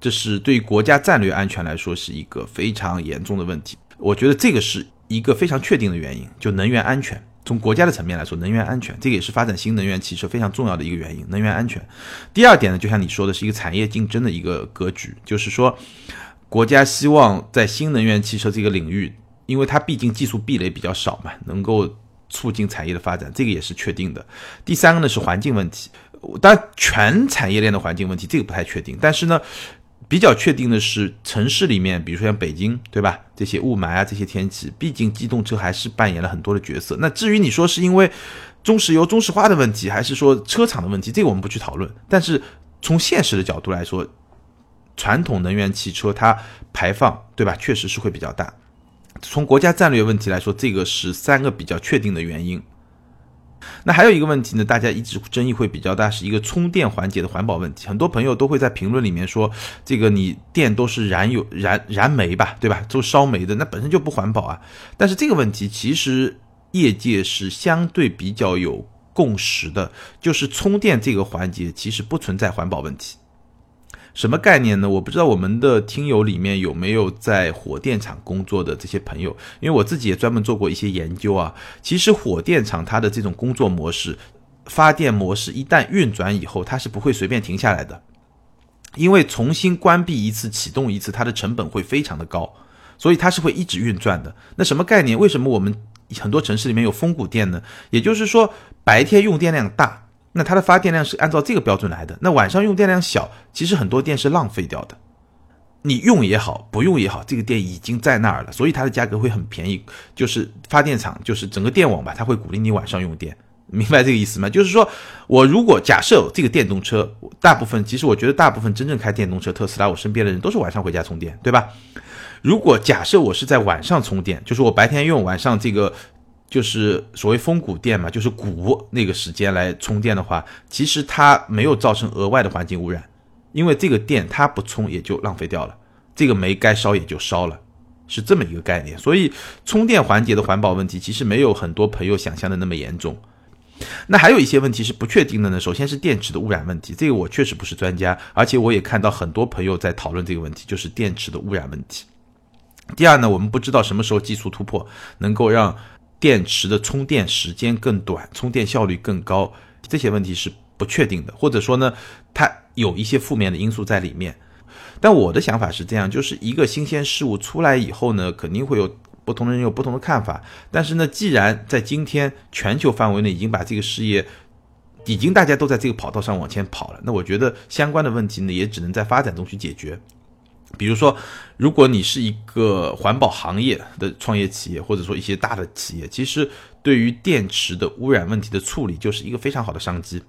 这是对国家战略安全来说是一个非常严重的问题。我觉得这个是一个非常确定的原因，就能源安全。从国家的层面来说，能源安全这个也是发展新能源汽车非常重要的一个原因。能源安全，第二点呢，就像你说的是一个产业竞争的一个格局，就是说。国家希望在新能源汽车这个领域，因为它毕竟技术壁垒比较少嘛，能够促进产业的发展，这个也是确定的。第三个呢是环境问题，当然全产业链的环境问题这个不太确定，但是呢，比较确定的是城市里面，比如说像北京，对吧？这些雾霾啊，这些天气，毕竟机动车还是扮演了很多的角色。那至于你说是因为中石油、中石化的问题，还是说车厂的问题，这个我们不去讨论。但是从现实的角度来说，传统能源汽车它排放，对吧？确实是会比较大。从国家战略问题来说，这个是三个比较确定的原因。那还有一个问题呢，大家一直争议会比较大，是一个充电环节的环保问题。很多朋友都会在评论里面说，这个你电都是燃油、燃燃煤吧，对吧？都烧煤的，那本身就不环保啊。但是这个问题其实业界是相对比较有共识的，就是充电这个环节其实不存在环保问题。什么概念呢？我不知道我们的听友里面有没有在火电厂工作的这些朋友，因为我自己也专门做过一些研究啊。其实火电厂它的这种工作模式、发电模式一旦运转以后，它是不会随便停下来的，因为重新关闭一次、启动一次，它的成本会非常的高，所以它是会一直运转的。那什么概念？为什么我们很多城市里面有峰谷电呢？也就是说，白天用电量大。那它的发电量是按照这个标准来的。那晚上用电量小，其实很多电是浪费掉的。你用也好，不用也好，这个电已经在那儿了，所以它的价格会很便宜。就是发电厂，就是整个电网吧，它会鼓励你晚上用电，明白这个意思吗？就是说我如果假设这个电动车，大部分其实我觉得大部分真正开电动车，特斯拉，我身边的人都是晚上回家充电，对吧？如果假设我是在晚上充电，就是我白天用，晚上这个。就是所谓峰谷电嘛，就是谷那个时间来充电的话，其实它没有造成额外的环境污染，因为这个电它不充也就浪费掉了，这个煤该烧也就烧了，是这么一个概念。所以充电环节的环保问题其实没有很多朋友想象的那么严重。那还有一些问题是不确定的呢。首先是电池的污染问题，这个我确实不是专家，而且我也看到很多朋友在讨论这个问题，就是电池的污染问题。第二呢，我们不知道什么时候技术突破能够让电池的充电时间更短，充电效率更高，这些问题是不确定的，或者说呢，它有一些负面的因素在里面。但我的想法是这样，就是一个新鲜事物出来以后呢，肯定会有不同的人有不同的看法。但是呢，既然在今天全球范围内已经把这个事业，已经大家都在这个跑道上往前跑了，那我觉得相关的问题呢，也只能在发展中去解决。比如说，如果你是一个环保行业的创业企业，或者说一些大的企业，其实对于电池的污染问题的处理，就是一个非常好的商机，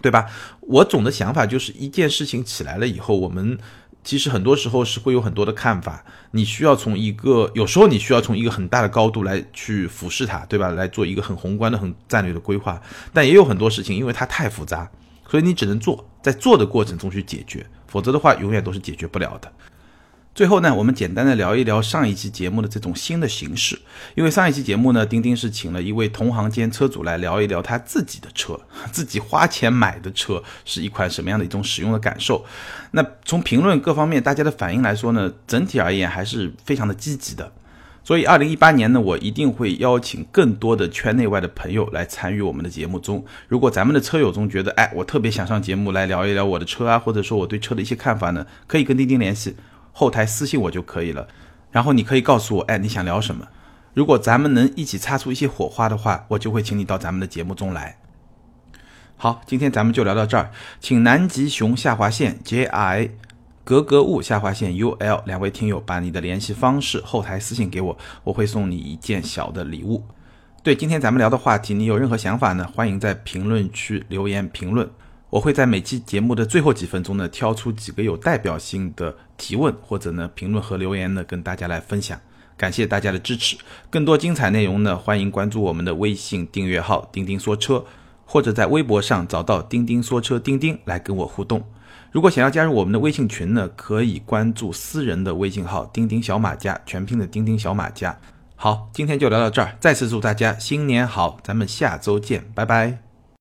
对吧？我总的想法就是，一件事情起来了以后，我们其实很多时候是会有很多的看法，你需要从一个，有时候你需要从一个很大的高度来去俯视它，对吧？来做一个很宏观的、很战略的规划。但也有很多事情，因为它太复杂，所以你只能做，在做的过程中去解决。否则的话，永远都是解决不了的。最后呢，我们简单的聊一聊上一期节目的这种新的形式。因为上一期节目呢，丁丁是请了一位同行兼车主来聊一聊他自己的车，自己花钱买的车是一款什么样的一种使用的感受。那从评论各方面大家的反应来说呢，整体而言还是非常的积极的。所以，二零一八年呢，我一定会邀请更多的圈内外的朋友来参与我们的节目中。如果咱们的车友中觉得，哎，我特别想上节目来聊一聊我的车啊，或者说我对车的一些看法呢，可以跟钉钉联系，后台私信我就可以了。然后你可以告诉我，哎，你想聊什么？如果咱们能一起擦出一些火花的话，我就会请你到咱们的节目中来。好，今天咱们就聊到这儿，请南极熊下划线 J I 格格物下划线 U L 两位听友把你的联系方式后台私信给我，我会送你一件小的礼物。对今天咱们聊的话题，你有任何想法呢？欢迎在评论区留言评论，我会在每期节目的最后几分钟呢，挑出几个有代表性的提问或者呢评论和留言呢，跟大家来分享。感谢大家的支持，更多精彩内容呢，欢迎关注我们的微信订阅号“钉钉说车”。或者在微博上找到钉钉说车钉钉来跟我互动。如果想要加入我们的微信群呢，可以关注私人的微信号钉钉小马家，全拼的钉钉小马家。好，今天就聊到这儿，再次祝大家新年好，咱们下周见，拜拜。